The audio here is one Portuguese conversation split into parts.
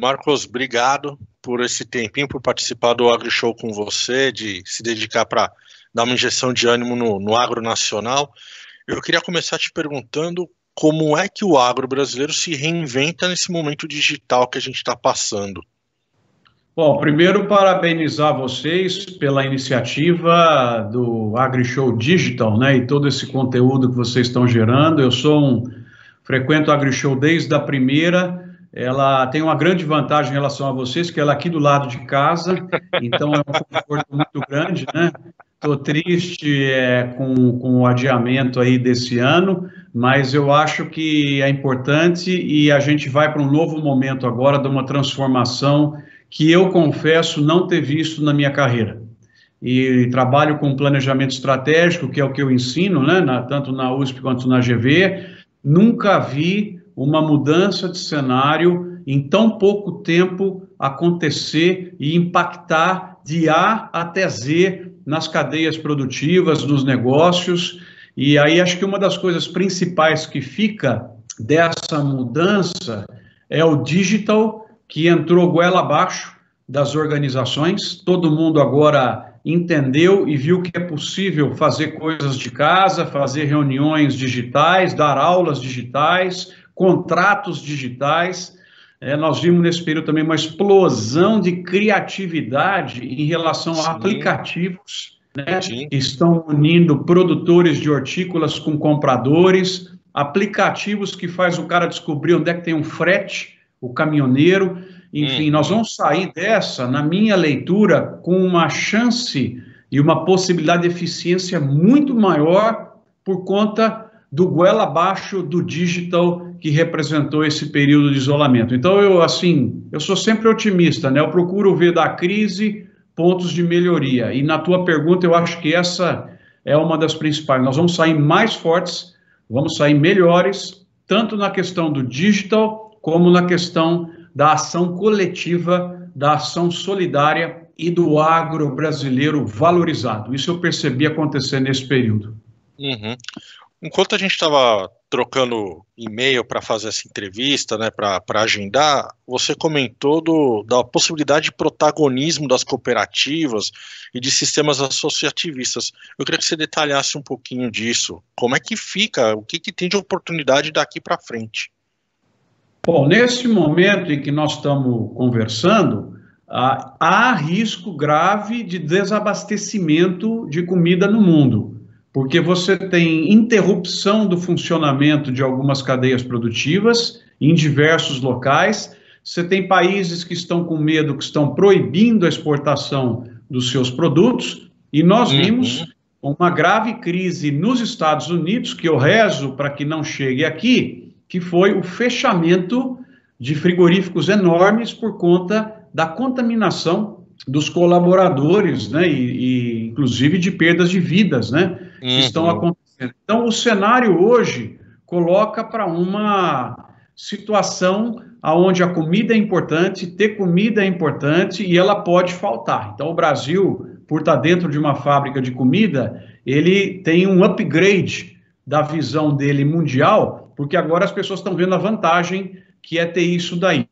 Marcos, obrigado por esse tempinho, por participar do AgriShow com você, de se dedicar para dar uma injeção de ânimo no, no agro nacional. Eu queria começar te perguntando como é que o agro brasileiro se reinventa nesse momento digital que a gente está passando. Bom, primeiro parabenizar vocês pela iniciativa do AgriShow Digital, né, e todo esse conteúdo que vocês estão gerando. Eu sou um frequento AgriShow desde a primeira. Ela tem uma grande vantagem em relação a vocês, que ela é aqui do lado de casa, então é um conforto muito grande, né? Estou triste é, com, com o adiamento aí desse ano, mas eu acho que é importante e a gente vai para um novo momento agora de uma transformação que eu confesso não ter visto na minha carreira. E trabalho com planejamento estratégico, que é o que eu ensino, né, na, tanto na USP quanto na GV. Nunca vi uma mudança de cenário em tão pouco tempo acontecer e impactar de A até Z nas cadeias produtivas, nos negócios. E aí acho que uma das coisas principais que fica dessa mudança é o digital que entrou goela abaixo das organizações. Todo mundo agora entendeu e viu que é possível fazer coisas de casa, fazer reuniões digitais, dar aulas digitais, contratos digitais. É, nós vimos nesse período também uma explosão de criatividade em relação Sim. a aplicativos né, que estão unindo produtores de hortícolas com compradores, aplicativos que faz o cara descobrir onde é que tem um frete o caminhoneiro. Enfim, hum. nós vamos sair dessa, na minha leitura, com uma chance e uma possibilidade de eficiência muito maior por conta do goela abaixo do digital que representou esse período de isolamento. Então, eu, assim, eu sou sempre otimista, né? Eu procuro ver da crise pontos de melhoria. E na tua pergunta, eu acho que essa é uma das principais. Nós vamos sair mais fortes, vamos sair melhores, tanto na questão do digital como na questão da ação coletiva, da ação solidária e do agro brasileiro valorizado. Isso eu percebi acontecer nesse período. Uhum. Enquanto a gente estava trocando e-mail para fazer essa entrevista, né, para agendar, você comentou do, da possibilidade de protagonismo das cooperativas e de sistemas associativistas. Eu queria que você detalhasse um pouquinho disso. Como é que fica? O que, que tem de oportunidade daqui para frente? Bom, nesse momento em que nós estamos conversando, há risco grave de desabastecimento de comida no mundo, porque você tem interrupção do funcionamento de algumas cadeias produtivas em diversos locais. Você tem países que estão com medo, que estão proibindo a exportação dos seus produtos, e nós uhum. vimos uma grave crise nos Estados Unidos, que eu rezo para que não chegue aqui, que foi o fechamento de frigoríficos enormes por conta da contaminação dos colaboradores, né, e, e inclusive de perdas de vidas, né, uhum. que estão acontecendo. Então, o cenário hoje coloca para uma situação aonde a comida é importante, ter comida é importante e ela pode faltar. Então, o Brasil, por estar dentro de uma fábrica de comida, ele tem um upgrade da visão dele mundial porque agora as pessoas estão vendo a vantagem que é ter isso daí.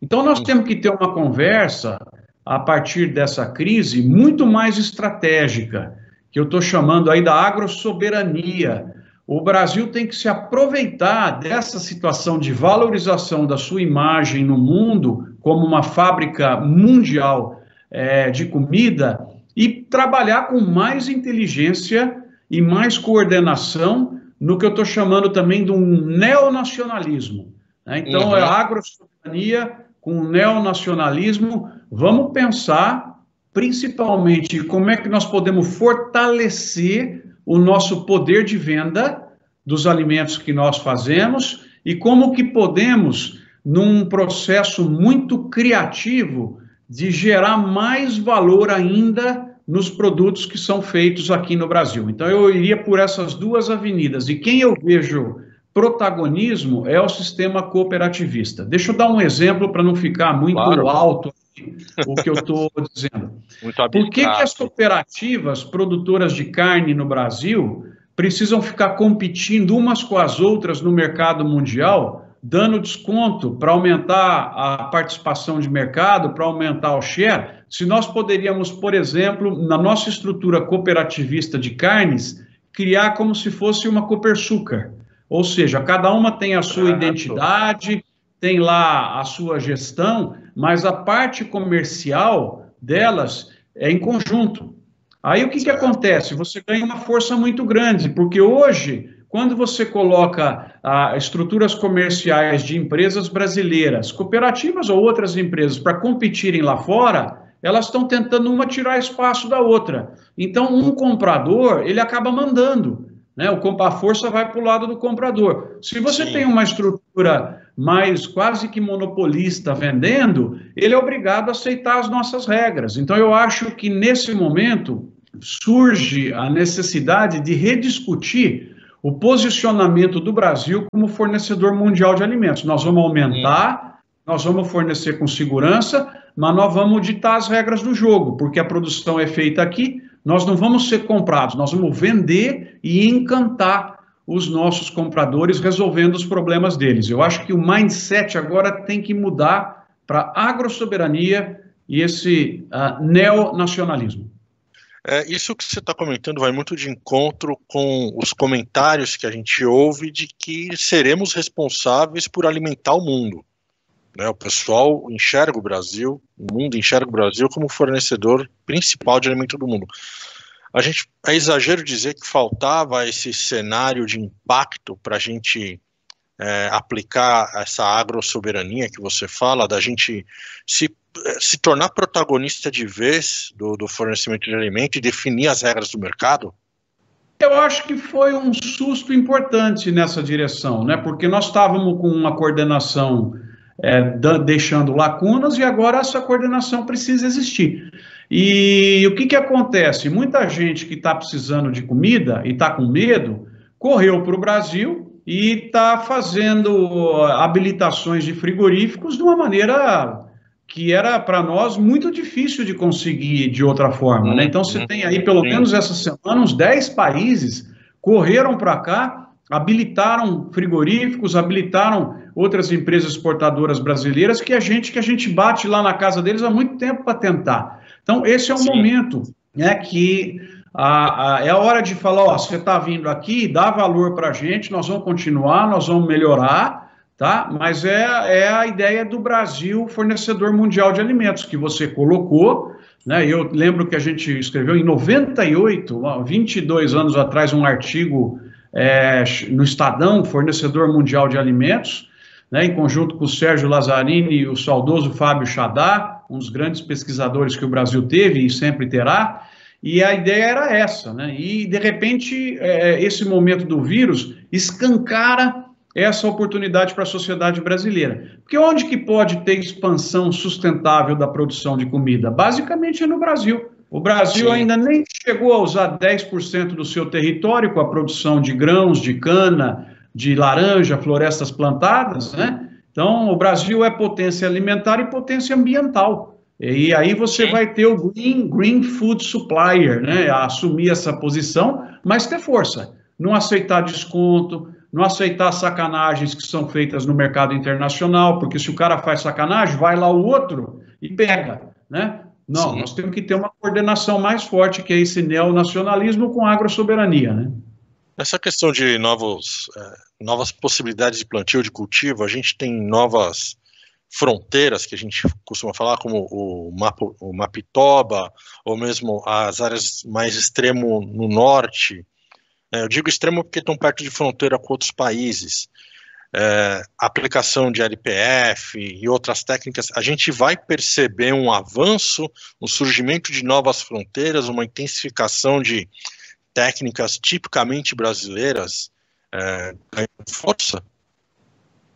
Então, nós temos que ter uma conversa a partir dessa crise muito mais estratégica, que eu estou chamando aí da agrossoberania. O Brasil tem que se aproveitar dessa situação de valorização da sua imagem no mundo como uma fábrica mundial é, de comida e trabalhar com mais inteligência e mais coordenação no que eu estou chamando também de um neonacionalismo. Né? Então, uhum. é agrosoberania com neonacionalismo. Vamos pensar, principalmente, como é que nós podemos fortalecer o nosso poder de venda dos alimentos que nós fazemos e como que podemos, num processo muito criativo, de gerar mais valor ainda nos produtos que são feitos aqui no Brasil. Então, eu iria por essas duas avenidas. E quem eu vejo protagonismo é o sistema cooperativista. Deixa eu dar um exemplo para não ficar muito claro. alto o que eu estou dizendo. Por que, que as cooperativas produtoras de carne no Brasil precisam ficar competindo umas com as outras no mercado mundial dando desconto para aumentar a participação de mercado, para aumentar o share, se nós poderíamos, por exemplo, na nossa estrutura cooperativista de carnes, criar como se fosse uma Copersucar. Ou seja, cada uma tem a sua identidade, tem lá a sua gestão, mas a parte comercial delas é em conjunto. Aí o que, que acontece? Você ganha uma força muito grande, porque hoje, quando você coloca ah, estruturas comerciais de empresas brasileiras, cooperativas ou outras empresas, para competirem lá fora, elas estão tentando uma tirar espaço da outra. Então, um comprador, ele acaba mandando. Né? a força vai para o lado do comprador. Se você Sim. tem uma estrutura mais quase que monopolista vendendo, ele é obrigado a aceitar as nossas regras. Então, eu acho que nesse momento surge a necessidade de rediscutir o posicionamento do Brasil como fornecedor mundial de alimentos. Nós vamos aumentar, nós vamos fornecer com segurança, mas nós vamos ditar as regras do jogo, porque a produção é feita aqui, nós não vamos ser comprados, nós vamos vender e encantar os nossos compradores resolvendo os problemas deles. Eu acho que o mindset agora tem que mudar para agrossoberania e esse uh, neonacionalismo. É, isso que você está comentando vai muito de encontro com os comentários que a gente ouve de que seremos responsáveis por alimentar o mundo. Né? O pessoal enxerga o Brasil, o mundo enxerga o Brasil como fornecedor principal de alimento do mundo. A gente é exagero dizer que faltava esse cenário de impacto para a gente é, aplicar essa agrosoberania que você fala, da gente se, se tornar protagonista de vez do, do fornecimento de alimento e definir as regras do mercado? Eu acho que foi um susto importante nessa direção, né? Porque nós estávamos com uma coordenação é, deixando lacunas e agora essa coordenação precisa existir. E o que, que acontece? Muita gente que está precisando de comida e está com medo correu para o Brasil e está fazendo habilitações de frigoríficos de uma maneira que era para nós muito difícil de conseguir de outra forma. Né? Então você tem aí, pelo menos essa semana, uns 10 países correram para cá, habilitaram frigoríficos, habilitaram outras empresas exportadoras brasileiras que a gente que a gente bate lá na casa deles há muito tempo para tentar. Então esse é o Sim. momento, né, que a, a, é a hora de falar, ó, você está vindo aqui, dá valor para a gente, nós vamos continuar, nós vamos melhorar, tá? Mas é, é a ideia do Brasil fornecedor mundial de alimentos que você colocou, né? Eu lembro que a gente escreveu em 98, 22 anos atrás, um artigo é, no Estadão, fornecedor mundial de alimentos, né, em conjunto com o Sérgio Lazzarini e o saudoso Fábio Chadá, um dos grandes pesquisadores que o Brasil teve e sempre terá, e a ideia era essa, né? E de repente é, esse momento do vírus escancara essa oportunidade para a sociedade brasileira. Porque onde que pode ter expansão sustentável da produção de comida? Basicamente é no Brasil. O Brasil Sim. ainda nem chegou a usar 10% do seu território com a produção de grãos, de cana, de laranja, florestas plantadas, né? Então, o Brasil é potência alimentar e potência ambiental. E aí você vai ter o green, green Food Supplier, né? Assumir essa posição, mas ter força. Não aceitar desconto, não aceitar sacanagens que são feitas no mercado internacional, porque se o cara faz sacanagem, vai lá o outro e pega, né? Não, Sim. nós temos que ter uma coordenação mais forte, que é esse neonacionalismo com agrossoberania, né? Essa questão de novos, é, novas possibilidades de plantio, de cultivo, a gente tem novas fronteiras que a gente costuma falar, como o, Mapo, o Mapitoba, ou mesmo as áreas mais extremo no norte. É, eu digo extremo porque estão perto de fronteira com outros países. É, aplicação de LPF e outras técnicas, a gente vai perceber um avanço, um surgimento de novas fronteiras, uma intensificação de técnicas tipicamente brasileiras é, ganham força?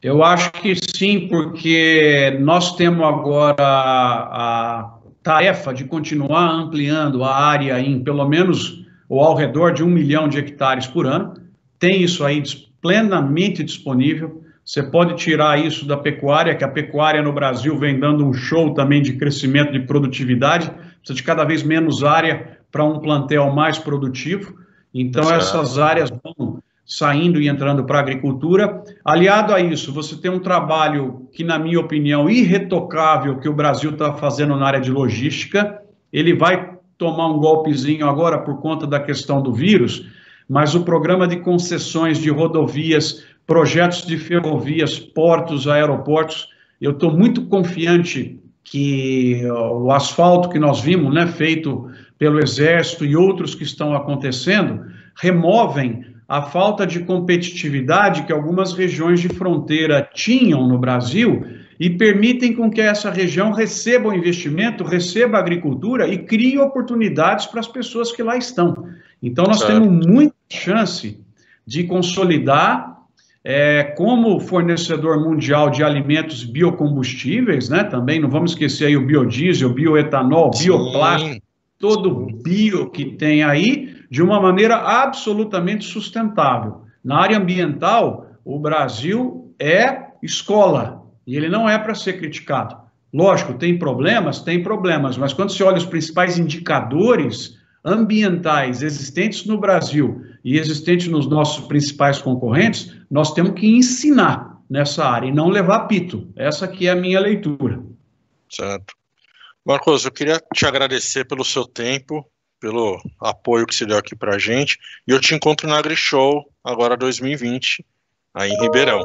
Eu acho que sim, porque nós temos agora a tarefa de continuar ampliando a área em pelo menos ou ao redor de um milhão de hectares por ano. Tem isso aí plenamente disponível. Você pode tirar isso da pecuária, que a pecuária no Brasil vem dando um show também de crescimento de produtividade, precisa de cada vez menos área para um plantel mais produtivo. Então, essas áreas vão, saindo e entrando para a agricultura. Aliado a isso, você tem um trabalho que, na minha opinião, irretocável que o Brasil está fazendo na área de logística. Ele vai tomar um golpezinho agora por conta da questão do vírus, mas o programa de concessões de rodovias, projetos de ferrovias, portos, aeroportos, eu estou muito confiante que o asfalto que nós vimos, né, feito pelo Exército e outros que estão acontecendo, removem a falta de competitividade que algumas regiões de fronteira tinham no Brasil e permitem com que essa região receba o investimento, receba a agricultura e crie oportunidades para as pessoas que lá estão. Então, nós certo. temos muita chance de consolidar é, como fornecedor mundial de alimentos biocombustíveis, né? Também não vamos esquecer aí o biodiesel, bioetanol, Sim. bioplástico, todo bio que tem aí, de uma maneira absolutamente sustentável. Na área ambiental, o Brasil é escola e ele não é para ser criticado. Lógico, tem problemas, tem problemas, mas quando se olha os principais indicadores ambientais existentes no Brasil e existentes nos nossos principais concorrentes, nós temos que ensinar nessa área e não levar pito. Essa aqui é a minha leitura. Certo. Marcos, eu queria te agradecer pelo seu tempo, pelo apoio que você deu aqui para a gente, e eu te encontro na AgriShow agora 2020, aí em Ribeirão.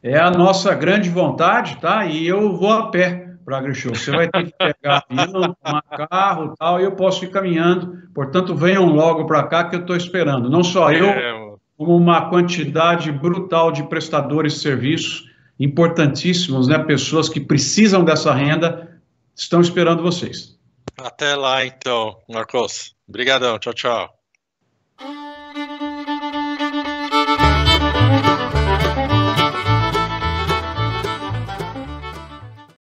É a nossa grande vontade, tá? E eu vou a pé para a AgriShow. Você vai ter que pegar avião, tomar carro e tal, e eu posso ir caminhando. Portanto, venham logo para cá que eu estou esperando. Não só eu, é, como uma quantidade brutal de prestadores de serviços importantíssimos, né? Pessoas que precisam dessa renda estão esperando vocês. Até lá, então, Marcos. Obrigadão. Tchau, tchau.